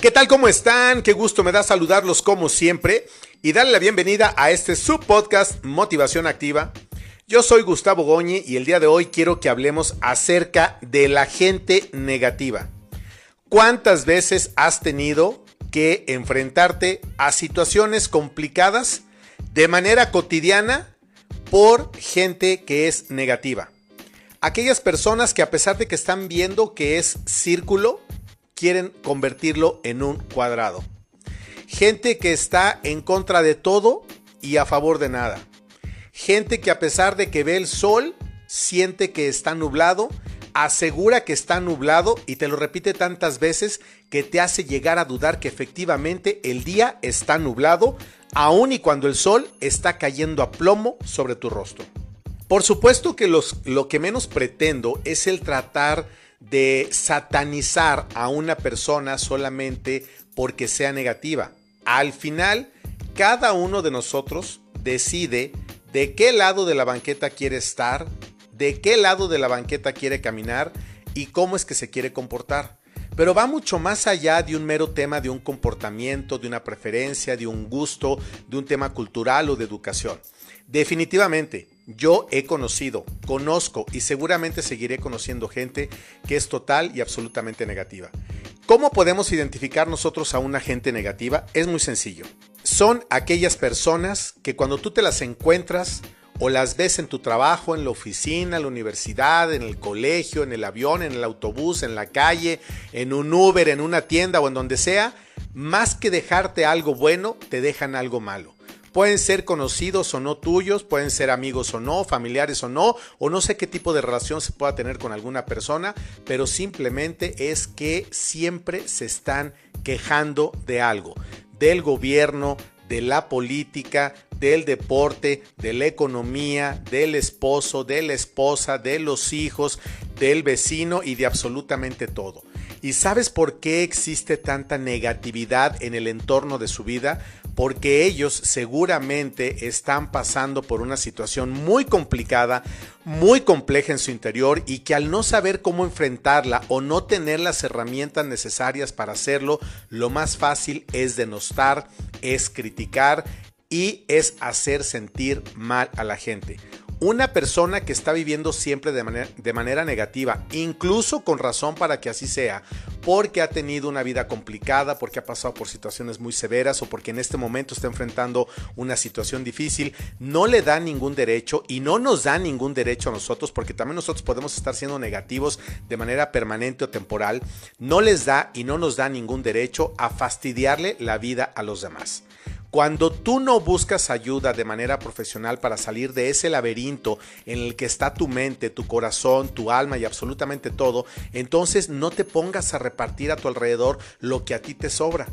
¿Qué tal? ¿Cómo están? Qué gusto me da saludarlos como siempre y darle la bienvenida a este subpodcast Motivación Activa. Yo soy Gustavo Goñi y el día de hoy quiero que hablemos acerca de la gente negativa. ¿Cuántas veces has tenido que enfrentarte a situaciones complicadas de manera cotidiana por gente que es negativa? Aquellas personas que a pesar de que están viendo que es círculo, quieren convertirlo en un cuadrado. Gente que está en contra de todo y a favor de nada. Gente que a pesar de que ve el sol, siente que está nublado, asegura que está nublado y te lo repite tantas veces que te hace llegar a dudar que efectivamente el día está nublado, aun y cuando el sol está cayendo a plomo sobre tu rostro. Por supuesto que los, lo que menos pretendo es el tratar de satanizar a una persona solamente porque sea negativa. Al final, cada uno de nosotros decide de qué lado de la banqueta quiere estar, de qué lado de la banqueta quiere caminar y cómo es que se quiere comportar. Pero va mucho más allá de un mero tema de un comportamiento, de una preferencia, de un gusto, de un tema cultural o de educación. Definitivamente, yo he conocido, conozco y seguramente seguiré conociendo gente que es total y absolutamente negativa. ¿Cómo podemos identificar nosotros a una gente negativa? Es muy sencillo. Son aquellas personas que cuando tú te las encuentras o las ves en tu trabajo, en la oficina, en la universidad, en el colegio, en el avión, en el autobús, en la calle, en un Uber, en una tienda o en donde sea, más que dejarte algo bueno, te dejan algo malo. Pueden ser conocidos o no tuyos, pueden ser amigos o no, familiares o no, o no sé qué tipo de relación se pueda tener con alguna persona, pero simplemente es que siempre se están quejando de algo, del gobierno, de la política, del deporte, de la economía, del esposo, de la esposa, de los hijos, del vecino y de absolutamente todo. ¿Y sabes por qué existe tanta negatividad en el entorno de su vida? Porque ellos seguramente están pasando por una situación muy complicada, muy compleja en su interior y que al no saber cómo enfrentarla o no tener las herramientas necesarias para hacerlo, lo más fácil es denostar, es criticar y es hacer sentir mal a la gente. Una persona que está viviendo siempre de manera, negativa, incluso con razón para que así sea, porque ha tenido una vida complicada, porque ha pasado por situaciones muy severas o porque en este momento está enfrentando una situación difícil, no le da ningún derecho y no nos da ningún derecho a nosotros, porque también nosotros podemos estar siendo negativos de manera permanente o temporal, no les da y no nos da ningún derecho a fastidiarle la vida a los demás. Cuando tú no buscas ayuda de manera profesional para salir de ese laberinto en el que está tu mente, tu corazón, tu alma y absolutamente todo, entonces no te pongas a repartir a tu alrededor lo que a ti te sobra.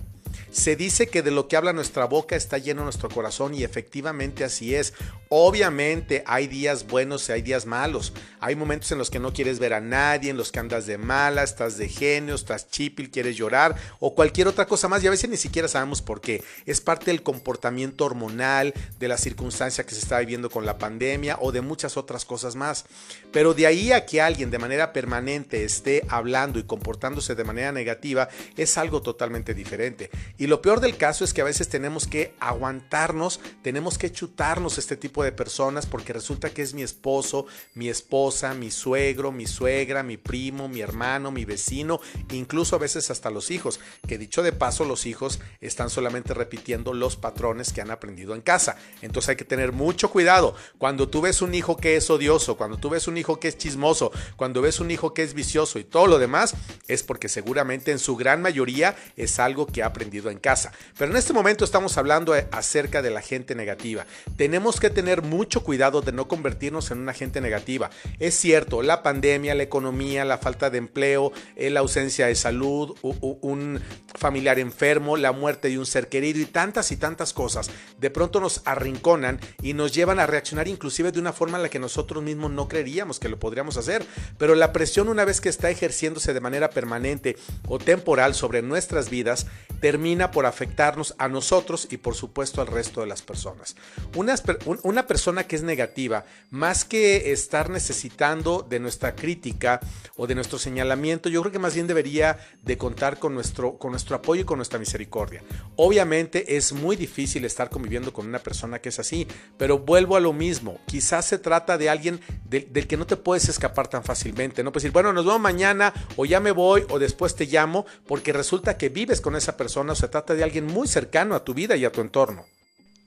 Se dice que de lo que habla nuestra boca está lleno nuestro corazón y efectivamente así es. Obviamente hay días buenos y hay días malos. Hay momentos en los que no quieres ver a nadie, en los que andas de mala, estás de genio, estás chipil, quieres llorar o cualquier otra cosa más y a veces ni siquiera sabemos por qué. Es parte del comportamiento hormonal, de la circunstancia que se está viviendo con la pandemia o de muchas otras cosas más. Pero de ahí a que alguien de manera permanente esté hablando y comportándose de manera negativa es algo totalmente diferente. Y lo peor del caso es que a veces tenemos que aguantarnos, tenemos que chutarnos este tipo de personas porque resulta que es mi esposo, mi esposa, mi suegro, mi suegra, mi primo, mi hermano, mi vecino, incluso a veces hasta los hijos, que dicho de paso los hijos están solamente repitiendo los patrones que han aprendido en casa. Entonces hay que tener mucho cuidado. Cuando tú ves un hijo que es odioso, cuando tú ves un hijo que es chismoso, cuando ves un hijo que es vicioso y todo lo demás, es porque seguramente en su gran mayoría es algo que ha aprendido en casa. Pero en este momento estamos hablando eh, acerca de la gente negativa. Tenemos que tener mucho cuidado de no convertirnos en una gente negativa. Es cierto, la pandemia, la economía, la falta de empleo, eh, la ausencia de salud, un familiar enfermo, la muerte de un ser querido y tantas y tantas cosas de pronto nos arrinconan y nos llevan a reaccionar inclusive de una forma en la que nosotros mismos no creeríamos que lo podríamos hacer. Pero la presión una vez que está ejerciéndose de manera permanente o temporal sobre nuestras vidas termina por afectarnos a nosotros y por supuesto al resto de las personas. Una, persona que es negativa, más que estar necesitando de nuestra crítica o de nuestro señalamiento, yo creo que más bien debería de contar con nuestro, con nuestro apoyo y con nuestra misericordia. Obviamente es muy difícil estar conviviendo con una persona que es así, pero vuelvo a lo mismo. Quizás se trata de alguien del que no te puedes escapar tan fácilmente. No puedes decir, bueno, nos vemos mañana o ya me voy o después te llamo, porque resulta que vives con esa persona o se trata de alguien muy cercano a tu vida y a tu entorno.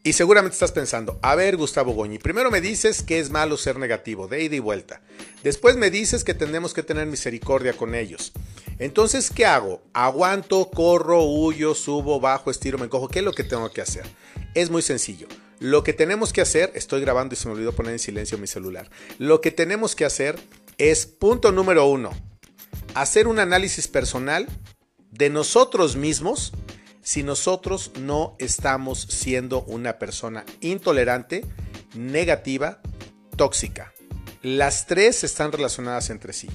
Y seguramente estás pensando, a ver Gustavo Goñi, primero me dices que es malo ser negativo, de ida y vuelta. Después me dices que tenemos que tener misericordia con ellos. Entonces, ¿qué hago? Aguanto, corro, huyo, subo, bajo, estiro, me encojo. ¿Qué es lo que tengo que hacer? Es muy sencillo. Lo que tenemos que hacer, estoy grabando y se me olvidó poner en silencio mi celular. Lo que tenemos que hacer es, punto número uno, hacer un análisis personal de nosotros mismos si nosotros no estamos siendo una persona intolerante, negativa, tóxica. Las tres están relacionadas entre sí.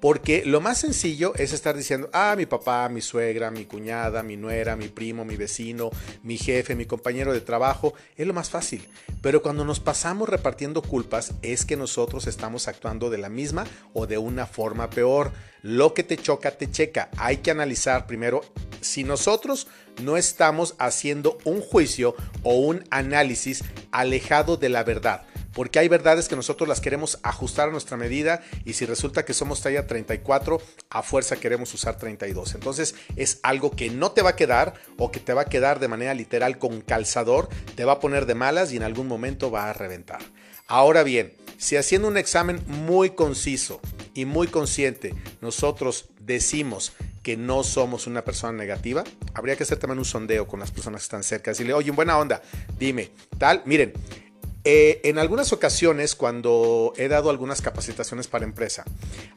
Porque lo más sencillo es estar diciendo, ah, mi papá, mi suegra, mi cuñada, mi nuera, mi primo, mi vecino, mi jefe, mi compañero de trabajo, es lo más fácil. Pero cuando nos pasamos repartiendo culpas es que nosotros estamos actuando de la misma o de una forma peor. Lo que te choca, te checa. Hay que analizar primero si nosotros no estamos haciendo un juicio o un análisis alejado de la verdad porque hay verdades que nosotros las queremos ajustar a nuestra medida y si resulta que somos talla 34, a fuerza queremos usar 32. Entonces es algo que no te va a quedar o que te va a quedar de manera literal con calzador, te va a poner de malas y en algún momento va a reventar. Ahora bien, si haciendo un examen muy conciso y muy consciente nosotros decimos que no somos una persona negativa, habría que hacer también un sondeo con las personas que están cerca, decirle, oye, en buena onda, dime, tal, miren, eh, en algunas ocasiones, cuando he dado algunas capacitaciones para empresa,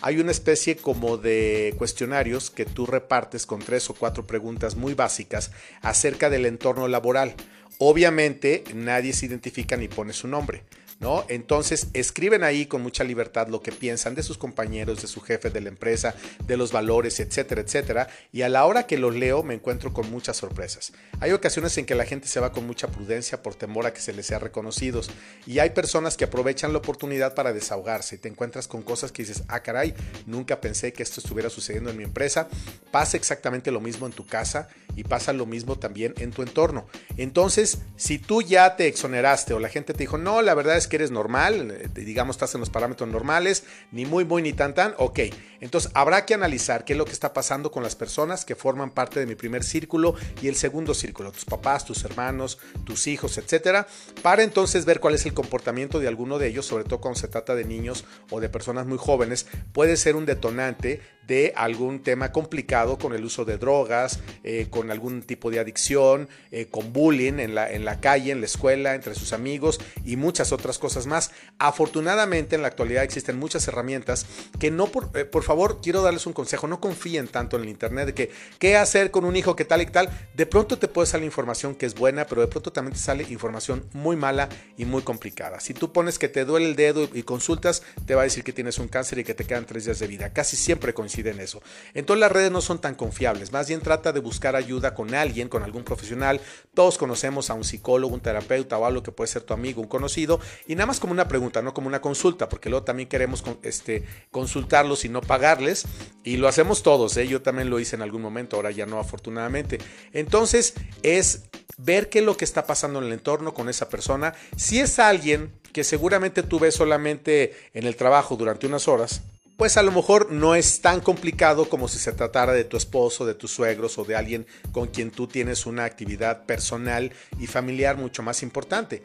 hay una especie como de cuestionarios que tú repartes con tres o cuatro preguntas muy básicas acerca del entorno laboral. Obviamente nadie se identifica ni pone su nombre. ¿No? Entonces escriben ahí con mucha libertad lo que piensan de sus compañeros, de su jefe de la empresa, de los valores, etcétera, etcétera. Y a la hora que los leo me encuentro con muchas sorpresas. Hay ocasiones en que la gente se va con mucha prudencia por temor a que se les sea reconocidos. Y hay personas que aprovechan la oportunidad para desahogarse te encuentras con cosas que dices, ah caray, nunca pensé que esto estuviera sucediendo en mi empresa. Pasa exactamente lo mismo en tu casa y pasa lo mismo también en tu entorno. Entonces, si tú ya te exoneraste o la gente te dijo, no, la verdad es que eres normal, eh, digamos, estás en los parámetros normales, ni muy, muy, ni tan, tan, ok. Entonces, habrá que analizar qué es lo que está pasando con las personas que forman parte de mi primer círculo y el segundo círculo, tus papás, tus hermanos, tus hijos, etcétera, para entonces ver cuál es el comportamiento de alguno de ellos, sobre todo cuando se trata de niños o de personas muy jóvenes, puede ser un detonante de algún tema complicado con el uso de drogas, eh, con algún tipo de adicción, eh, con bullying en la, en la calle, en la escuela, entre sus amigos y muchas otras cosas más. Afortunadamente en la actualidad existen muchas herramientas que no, por, eh, por favor, quiero darles un consejo, no confíen tanto en el Internet de que qué hacer con un hijo que tal y tal. De pronto te puede salir información que es buena, pero de pronto también te sale información muy mala y muy complicada. Si tú pones que te duele el dedo y consultas, te va a decir que tienes un cáncer y que te quedan tres días de vida. Casi siempre coincide en eso. Entonces las redes no son tan confiables, más bien trata de buscar ayuda con alguien, con algún profesional. Todos conocemos a un psicólogo, un terapeuta o algo que puede ser tu amigo, un conocido, y nada más como una pregunta, no como una consulta, porque luego también queremos este, consultarlos y no pagarles, y lo hacemos todos, ¿eh? yo también lo hice en algún momento, ahora ya no afortunadamente. Entonces es ver qué es lo que está pasando en el entorno con esa persona. Si es alguien que seguramente tú ves solamente en el trabajo durante unas horas, pues a lo mejor no es tan complicado como si se tratara de tu esposo, de tus suegros o de alguien con quien tú tienes una actividad personal y familiar mucho más importante.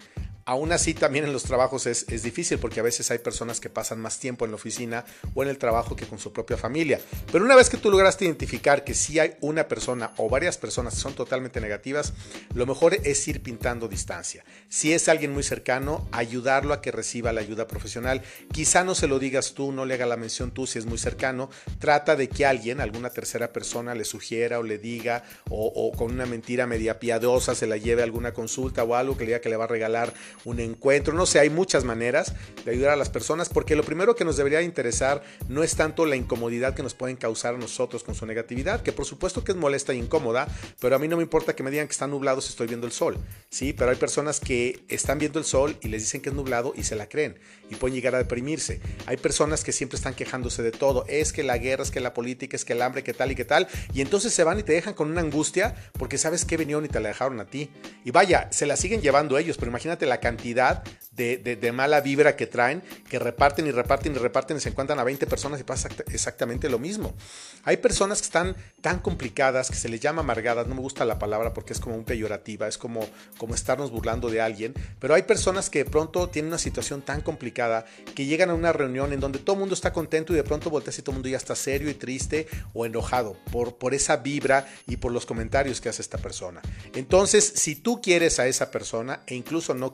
Aún así, también en los trabajos es, difícil porque a veces hay personas que pasan más tiempo en la oficina o en el trabajo que con su propia familia. Pero una vez que tú lograste identificar que sí hay una persona o varias personas que son totalmente negativas, lo mejor es ir pintando distancia. Si es alguien muy cercano, ayudarlo a que reciba la ayuda profesional. Quizá no se lo digas tú, no le haga la mención tú si es muy cercano. Trata de que alguien, alguna tercera persona, le sugiera o le diga o, o con una mentira media piadosa se la lleve a alguna consulta o algo que le diga que le va a regalar un encuentro, no sé, hay muchas maneras de ayudar a las personas porque lo primero que nos debería interesar no es tanto la incomodidad que nos pueden causar a nosotros con su negatividad, que por supuesto que es molesta e incómoda, pero a mí no me importa que me digan que está nublado si estoy viendo el sol, ¿sí? Pero hay personas que están viendo el sol y les dicen que es nublado y se la creen y pueden llegar a deprimirse. Hay personas que siempre están quejándose de todo, es que la guerra, es que la política, es que el hambre, que tal y que tal, y entonces se van y te dejan con una angustia porque sabes que vinieron y te la dejaron a ti. Y vaya, se la siguen llevando ellos, pero imagínate la cantidad de, mala vibra que traen, que reparten y reparten y reparten y se encuentran a 20 personas y pasa exactamente lo mismo. Hay personas que están tan complicadas, que se les llama amargadas, no me gusta la palabra porque es como un peyorativa, es como, como estarnos burlando de alguien, pero hay personas que de pronto tienen una situación tan complicada que llegan a una reunión en donde todo el mundo está contento y de pronto volteas y todo el mundo ya está serio y triste o enojado por, por esa vibra y por los comentarios que hace esta persona. Entonces, si tú quieres a esa persona e incluso no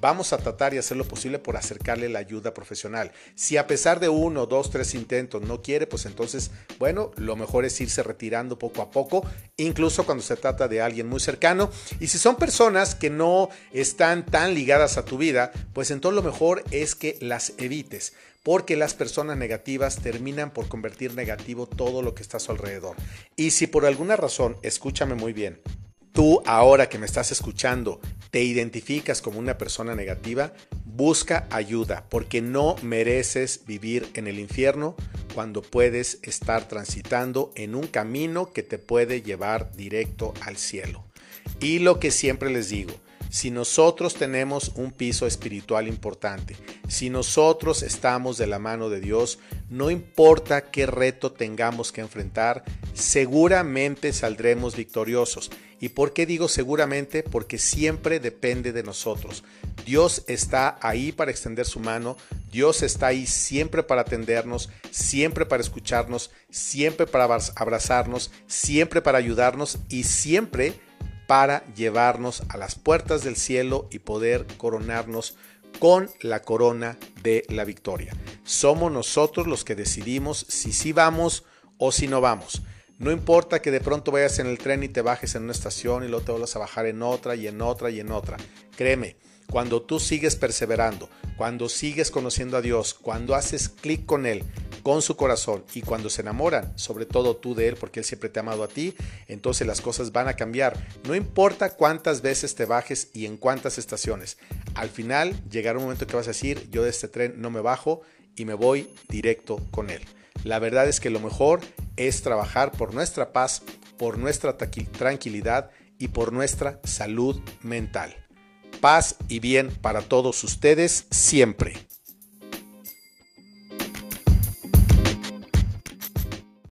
vamos a tratar y hacer lo posible por acercarle la ayuda profesional. Si a pesar de uno, dos, tres intentos no quiere, pues entonces, bueno, lo mejor es irse retirando poco a poco, incluso cuando se trata de alguien muy cercano. Y si son personas que no están tan ligadas a tu vida, pues entonces lo mejor es que las evites porque las personas negativas terminan por convertir negativo todo lo que está a su alrededor. Y si por alguna razón, escúchame muy bien, tú ahora que me estás escuchando te identificas como una persona negativa, busca ayuda porque no mereces vivir en el infierno cuando puedes estar transitando en un camino que te puede llevar directo al cielo. Y lo que siempre les digo, si nosotros tenemos un piso espiritual importante, si nosotros estamos de la mano de Dios, no importa qué reto tengamos que enfrentar, seguramente saldremos victoriosos. ¿Y por qué digo seguramente? Porque siempre depende de nosotros. Dios está ahí para extender su mano, Dios está ahí siempre para atendernos, siempre para escucharnos, siempre para abrazarnos, siempre para ayudarnos y siempre para llevarnos a las puertas del cielo y poder coronarnos con la corona de la victoria. Somos nosotros los que decidimos si sí vamos o si no vamos. No importa que de pronto vayas en el tren y te bajes en una estación y luego te vuelvas a bajar en otra y en otra y en otra. Créeme, cuando tú sigues perseverando, cuando sigues conociendo a Dios, cuando haces clic con Él, con su corazón y cuando se enamoran, sobre todo tú de Él, porque Él siempre te ha amado a ti, entonces las cosas van a cambiar. No importa cuántas veces te bajes y en cuántas estaciones. Al final llegará un momento que vas a decir, yo de este tren no me bajo y me voy directo con Él. La verdad es que lo mejor es trabajar por nuestra paz, por nuestra tranquilidad y por nuestra salud mental. Paz y bien para todos ustedes siempre.